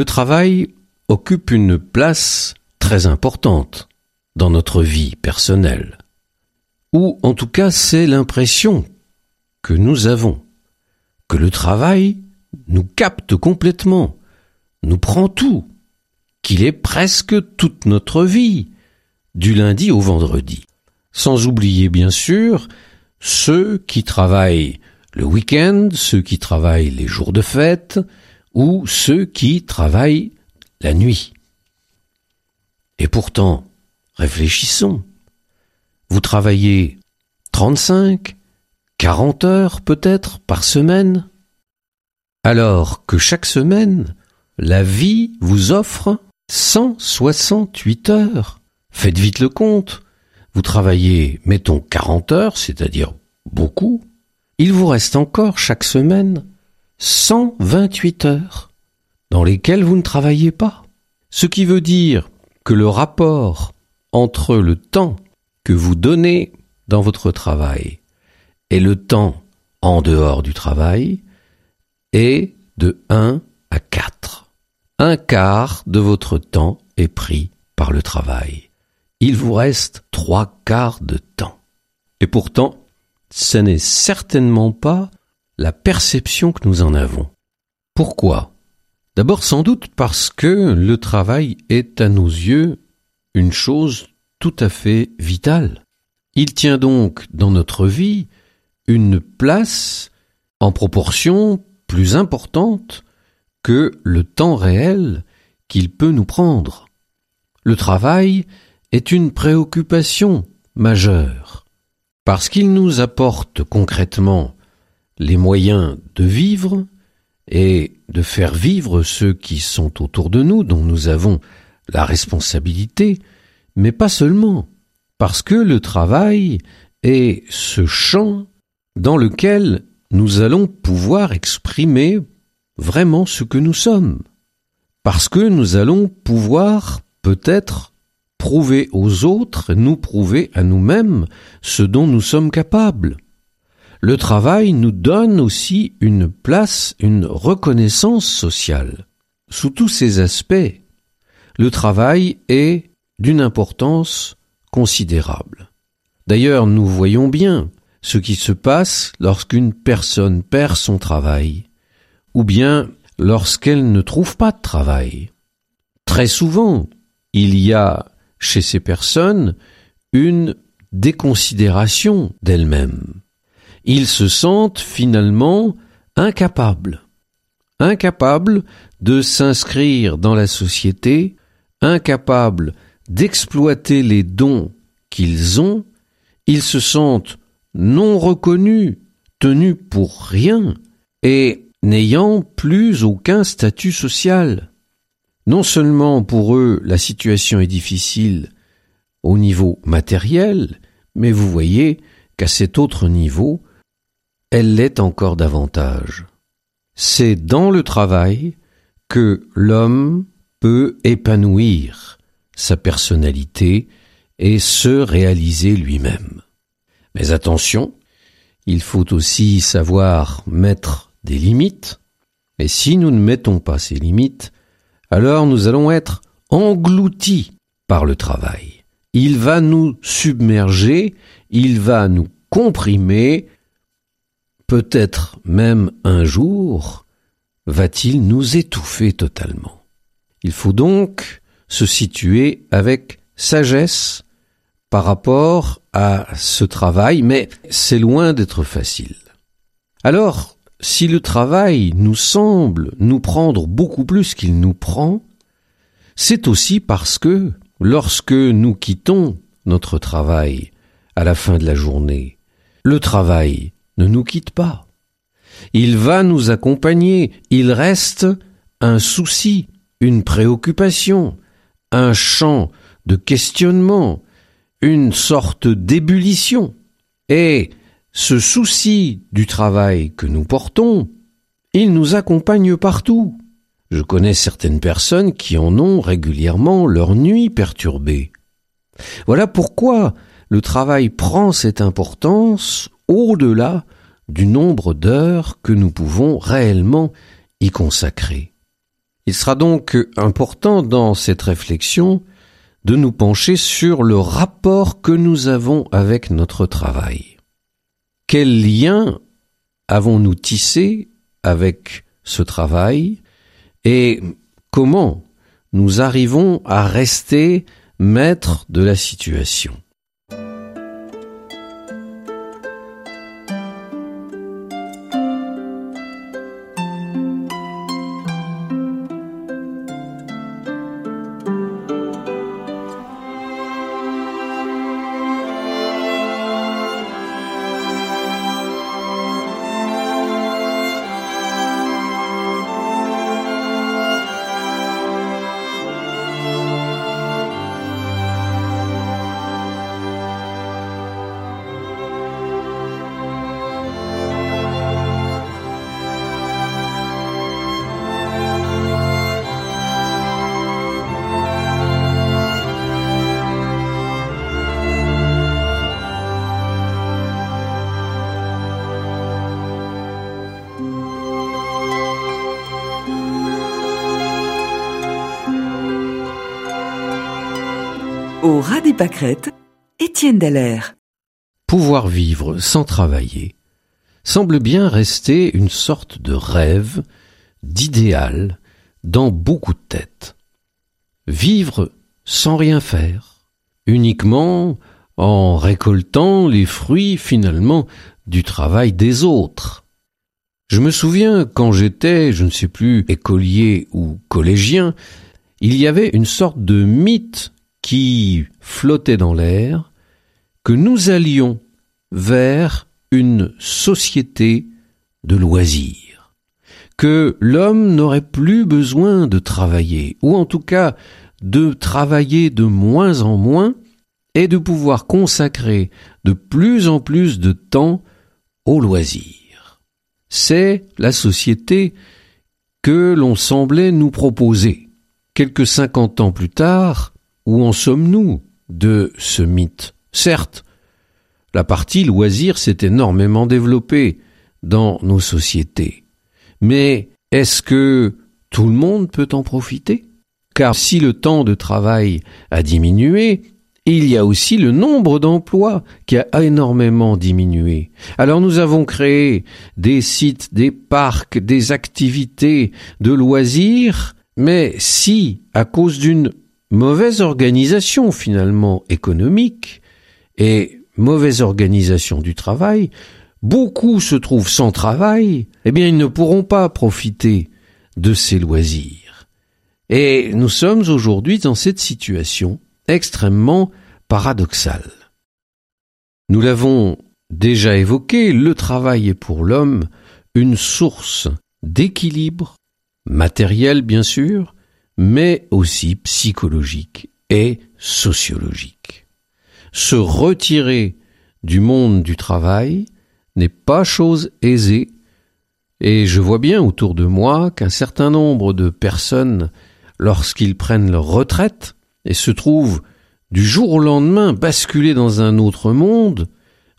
Le travail occupe une place très importante dans notre vie personnelle. Ou en tout cas c'est l'impression que nous avons, que le travail nous capte complètement, nous prend tout, qu'il est presque toute notre vie, du lundi au vendredi. Sans oublier bien sûr ceux qui travaillent le week-end, ceux qui travaillent les jours de fête, ou ceux qui travaillent la nuit. Et pourtant, réfléchissons. Vous travaillez 35, 40 heures peut-être par semaine Alors que chaque semaine, la vie vous offre 168 heures. Faites vite le compte. Vous travaillez, mettons, 40 heures, c'est-à-dire beaucoup. Il vous reste encore chaque semaine 128 heures dans lesquelles vous ne travaillez pas. Ce qui veut dire que le rapport entre le temps que vous donnez dans votre travail et le temps en dehors du travail est de 1 à 4. Un quart de votre temps est pris par le travail. Il vous reste trois quarts de temps. Et pourtant, ce n'est certainement pas la perception que nous en avons. Pourquoi? D'abord sans doute parce que le travail est à nos yeux une chose tout à fait vitale. Il tient donc dans notre vie une place en proportion plus importante que le temps réel qu'il peut nous prendre. Le travail est une préoccupation majeure parce qu'il nous apporte concrètement les moyens de vivre et de faire vivre ceux qui sont autour de nous, dont nous avons la responsabilité, mais pas seulement, parce que le travail est ce champ dans lequel nous allons pouvoir exprimer vraiment ce que nous sommes, parce que nous allons pouvoir peut-être prouver aux autres, nous prouver à nous-mêmes ce dont nous sommes capables le travail nous donne aussi une place, une reconnaissance sociale. Sous tous ces aspects, le travail est d'une importance considérable. D'ailleurs, nous voyons bien ce qui se passe lorsqu'une personne perd son travail, ou bien lorsqu'elle ne trouve pas de travail. Très souvent, il y a chez ces personnes une déconsidération d'elles-mêmes ils se sentent finalement incapables. Incapables de s'inscrire dans la société, incapables d'exploiter les dons qu'ils ont, ils se sentent non reconnus, tenus pour rien, et n'ayant plus aucun statut social. Non seulement pour eux la situation est difficile au niveau matériel, mais vous voyez qu'à cet autre niveau, elle l'est encore davantage. C'est dans le travail que l'homme peut épanouir sa personnalité et se réaliser lui-même. Mais attention, il faut aussi savoir mettre des limites, et si nous ne mettons pas ces limites, alors nous allons être engloutis par le travail. Il va nous submerger, il va nous comprimer, peut-être même un jour, va-t-il nous étouffer totalement. Il faut donc se situer avec sagesse par rapport à ce travail, mais c'est loin d'être facile. Alors, si le travail nous semble nous prendre beaucoup plus qu'il nous prend, c'est aussi parce que lorsque nous quittons notre travail à la fin de la journée, le travail nous quitte pas. Il va nous accompagner, il reste un souci, une préoccupation, un champ de questionnement, une sorte d'ébullition. Et ce souci du travail que nous portons, il nous accompagne partout. Je connais certaines personnes qui en ont régulièrement leur nuit perturbée. Voilà pourquoi le travail prend cette importance au-delà du nombre d'heures que nous pouvons réellement y consacrer. Il sera donc important dans cette réflexion de nous pencher sur le rapport que nous avons avec notre travail. Quel lien avons-nous tissé avec ce travail et comment nous arrivons à rester maîtres de la situation? Au ras des pâquerettes, Étienne Dallaire. Pouvoir vivre sans travailler semble bien rester une sorte de rêve, d'idéal dans beaucoup de têtes. Vivre sans rien faire, uniquement en récoltant les fruits finalement du travail des autres. Je me souviens quand j'étais, je ne sais plus, écolier ou collégien, il y avait une sorte de mythe qui flottait dans l'air, que nous allions vers une société de loisirs, que l'homme n'aurait plus besoin de travailler, ou en tout cas de travailler de moins en moins, et de pouvoir consacrer de plus en plus de temps aux loisirs. C'est la société que l'on semblait nous proposer. Quelques cinquante ans plus tard, où en sommes-nous de ce mythe? Certes, la partie loisir s'est énormément développée dans nos sociétés. Mais est-ce que tout le monde peut en profiter? Car si le temps de travail a diminué, il y a aussi le nombre d'emplois qui a énormément diminué. Alors nous avons créé des sites, des parcs, des activités de loisirs, mais si, à cause d'une mauvaise organisation finalement économique et mauvaise organisation du travail, beaucoup se trouvent sans travail, eh bien ils ne pourront pas profiter de ces loisirs. Et nous sommes aujourd'hui dans cette situation extrêmement paradoxale. Nous l'avons déjà évoqué, le travail est pour l'homme une source d'équilibre, matériel bien sûr, mais aussi psychologique et sociologique. Se retirer du monde du travail n'est pas chose aisée, et je vois bien autour de moi qu'un certain nombre de personnes, lorsqu'ils prennent leur retraite et se trouvent du jour au lendemain basculés dans un autre monde,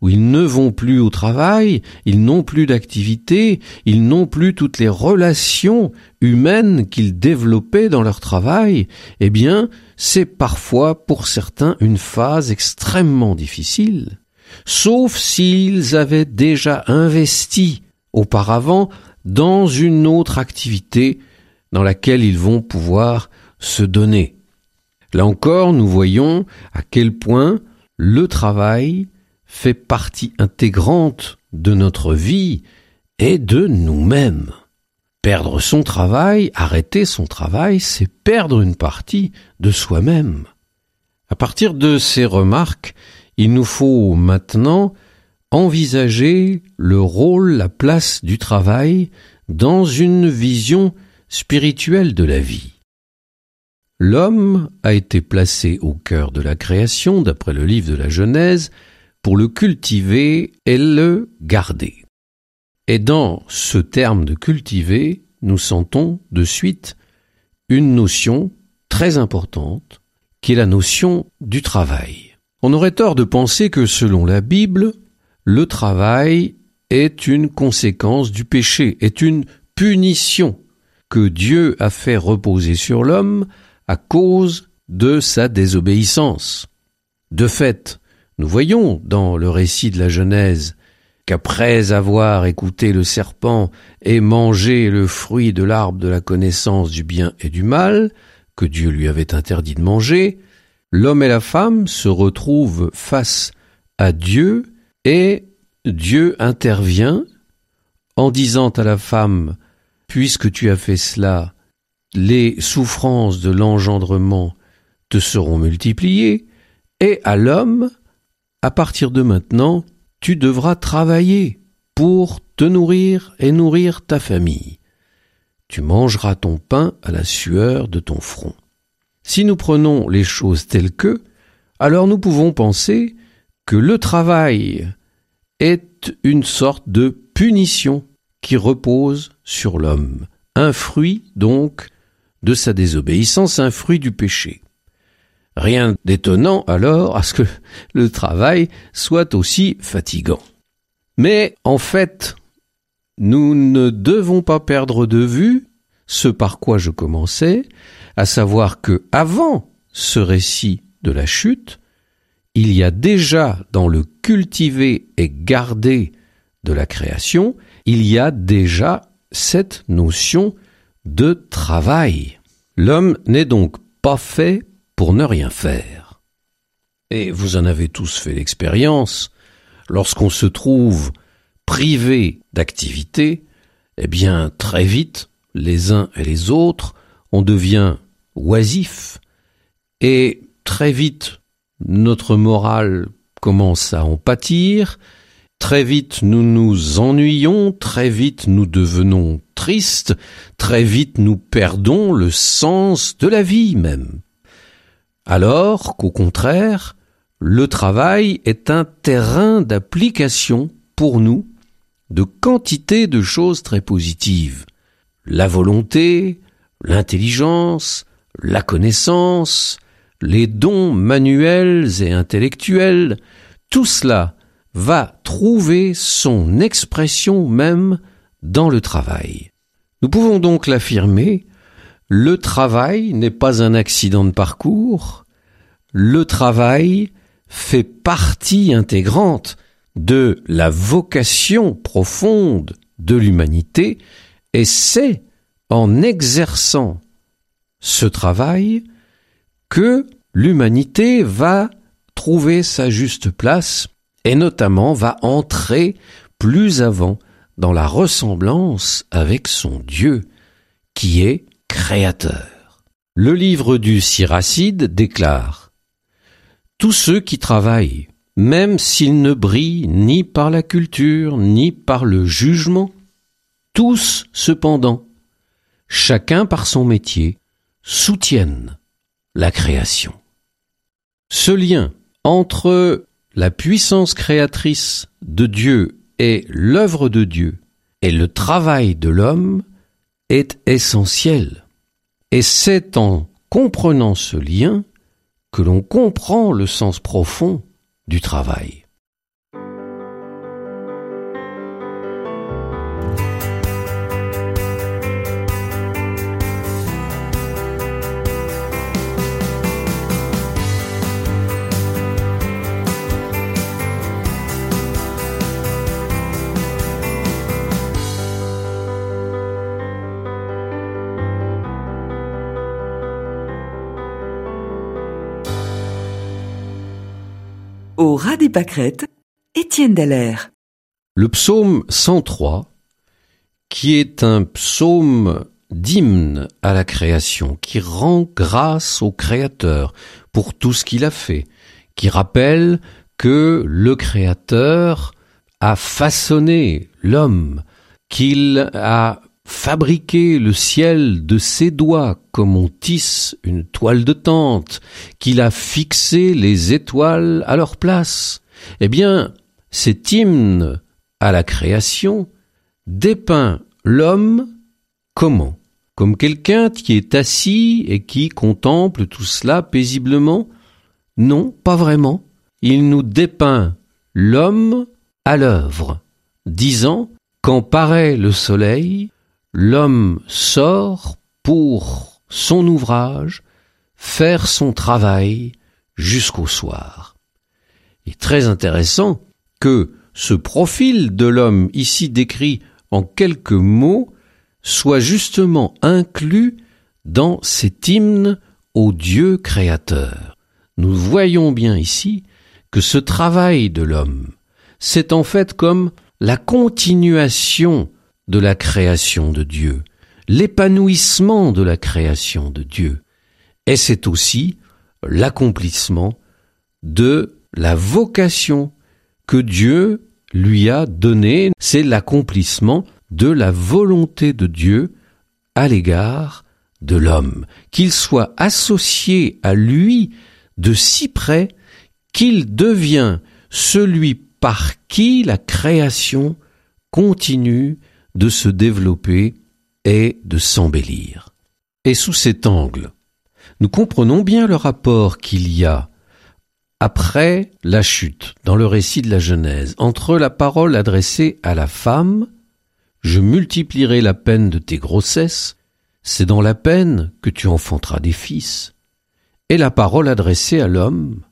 où ils ne vont plus au travail, ils n'ont plus d'activité, ils n'ont plus toutes les relations humaines qu'ils développaient dans leur travail, eh bien, c'est parfois pour certains une phase extrêmement difficile, sauf s'ils avaient déjà investi auparavant dans une autre activité dans laquelle ils vont pouvoir se donner. Là encore, nous voyons à quel point le travail fait partie intégrante de notre vie et de nous-mêmes. Perdre son travail, arrêter son travail, c'est perdre une partie de soi-même. À partir de ces remarques, il nous faut maintenant envisager le rôle, la place du travail dans une vision spirituelle de la vie. L'homme a été placé au cœur de la création, d'après le livre de la Genèse, pour le cultiver et le garder. Et dans ce terme de cultiver, nous sentons de suite une notion très importante, qui est la notion du travail. On aurait tort de penser que selon la Bible, le travail est une conséquence du péché, est une punition que Dieu a fait reposer sur l'homme à cause de sa désobéissance. De fait, nous voyons dans le récit de la Genèse qu'après avoir écouté le serpent et mangé le fruit de l'arbre de la connaissance du bien et du mal, que Dieu lui avait interdit de manger, l'homme et la femme se retrouvent face à Dieu et Dieu intervient en disant à la femme Puisque tu as fait cela, les souffrances de l'engendrement te seront multipliées, et à l'homme, à partir de maintenant, tu devras travailler pour te nourrir et nourrir ta famille. Tu mangeras ton pain à la sueur de ton front. Si nous prenons les choses telles que, alors nous pouvons penser que le travail est une sorte de punition qui repose sur l'homme, un fruit donc de sa désobéissance, un fruit du péché. Rien d'étonnant alors à ce que le travail soit aussi fatigant. Mais en fait, nous ne devons pas perdre de vue ce par quoi je commençais, à savoir que avant ce récit de la chute, il y a déjà dans le cultiver et garder de la création, il y a déjà cette notion de travail. L'homme n'est donc pas fait pour ne rien faire. Et vous en avez tous fait l'expérience, lorsqu'on se trouve privé d'activité, eh bien très vite, les uns et les autres, on devient oisif, et très vite notre morale commence à en pâtir, très vite nous nous ennuyons, très vite nous devenons tristes, très vite nous perdons le sens de la vie même alors qu'au contraire, le travail est un terrain d'application pour nous de quantité de choses très positives. La volonté, l'intelligence, la connaissance, les dons manuels et intellectuels, tout cela va trouver son expression même dans le travail. Nous pouvons donc l'affirmer le travail n'est pas un accident de parcours, le travail fait partie intégrante de la vocation profonde de l'humanité, et c'est en exerçant ce travail que l'humanité va trouver sa juste place et notamment va entrer plus avant dans la ressemblance avec son Dieu, qui est Le livre du Siracide déclare Tous ceux qui travaillent, même s'ils ne brillent ni par la culture ni par le jugement, tous cependant, chacun par son métier, soutiennent la création. Ce lien entre la puissance créatrice de Dieu et l'œuvre de Dieu et le travail de l'homme est essentiel. Et c'est en comprenant ce lien que l'on comprend le sens profond du travail. Au ras des pâquerettes, Étienne Dallaire. Le psaume 103, qui est un psaume d'hymne à la création, qui rend grâce au Créateur pour tout ce qu'il a fait, qui rappelle que le Créateur a façonné l'homme, qu'il a fabriqué le ciel de ses doigts comme on tisse une toile de tente, qu'il a fixé les étoiles à leur place, eh bien, cet hymne à la création dépeint l'homme comment? Comme quelqu'un qui est assis et qui contemple tout cela paisiblement? Non, pas vraiment. Il nous dépeint l'homme à l'œuvre, disant Quand paraît le soleil, l'homme sort pour son ouvrage, faire son travail jusqu'au soir. Il est très intéressant que ce profil de l'homme ici décrit en quelques mots soit justement inclus dans cet hymne au Dieu créateur. Nous voyons bien ici que ce travail de l'homme, c'est en fait comme la continuation de la création de Dieu, l'épanouissement de la création de Dieu, et c'est aussi l'accomplissement de la vocation que Dieu lui a donnée, c'est l'accomplissement de la volonté de Dieu à l'égard de l'homme, qu'il soit associé à lui de si près qu'il devient celui par qui la création continue de se développer et de s'embellir. Et sous cet angle, nous comprenons bien le rapport qu'il y a après la chute, dans le récit de la Genèse, entre la parole adressée à la femme je multiplierai la peine de tes grossesses, c'est dans la peine que tu enfanteras des fils. Et la parole adressée à l'homme,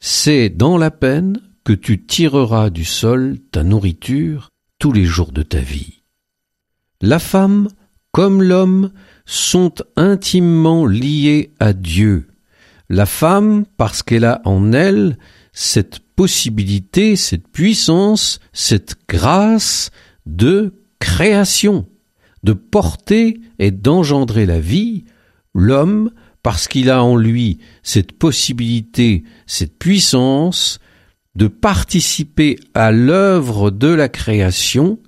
c'est dans la peine que tu tireras du sol ta nourriture tous les jours de ta vie. La femme, comme l'homme, sont intimement liés à Dieu. La femme, parce qu'elle a en elle cette possibilité, cette puissance, cette grâce de création, de porter et d'engendrer la vie, l'homme, parce qu'il a en lui cette possibilité, cette puissance, de participer à l'œuvre de la création,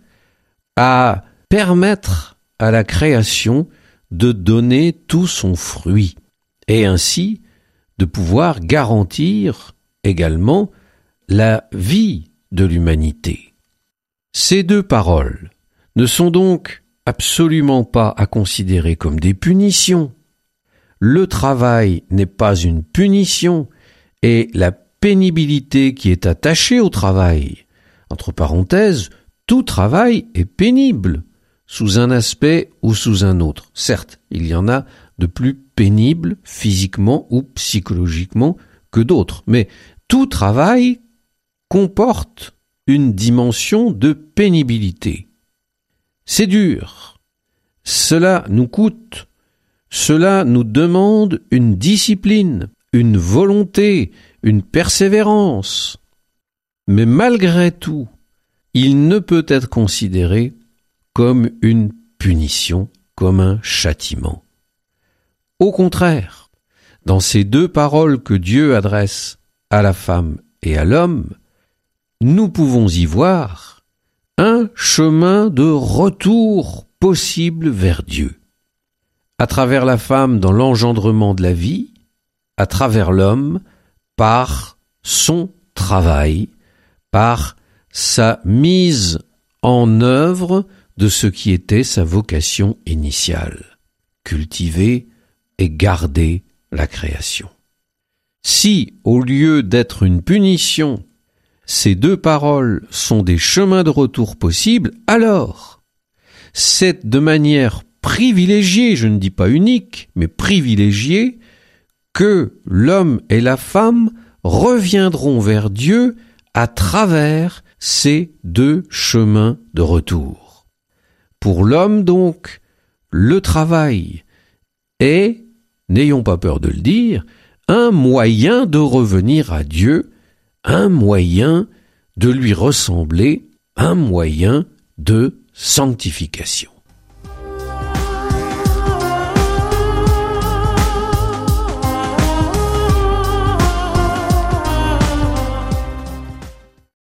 à permettre à la création de donner tout son fruit, et ainsi de pouvoir garantir également la vie de l'humanité. Ces deux paroles, ne sont donc absolument pas à considérer comme des punitions. Le travail n'est pas une punition et la pénibilité qui est attachée au travail. Entre parenthèses, tout travail est pénible, sous un aspect ou sous un autre. Certes, il y en a de plus pénibles physiquement ou psychologiquement que d'autres, mais tout travail comporte une dimension de pénibilité. C'est dur. Cela nous coûte. Cela nous demande une discipline, une volonté, une persévérance. Mais malgré tout, il ne peut être considéré comme une punition, comme un châtiment. Au contraire, dans ces deux paroles que Dieu adresse à la femme et à l'homme, nous pouvons y voir un chemin de retour possible vers Dieu. À travers la femme dans l'engendrement de la vie, à travers l'homme par son travail, par sa mise en œuvre de ce qui était sa vocation initiale, cultiver et garder la création. Si, au lieu d'être une punition ces deux paroles sont des chemins de retour possibles, alors c'est de manière privilégiée, je ne dis pas unique, mais privilégiée, que l'homme et la femme reviendront vers Dieu à travers ces deux chemins de retour. Pour l'homme donc, le travail est, n'ayons pas peur de le dire, un moyen de revenir à Dieu un moyen de lui ressembler, un moyen de sanctification.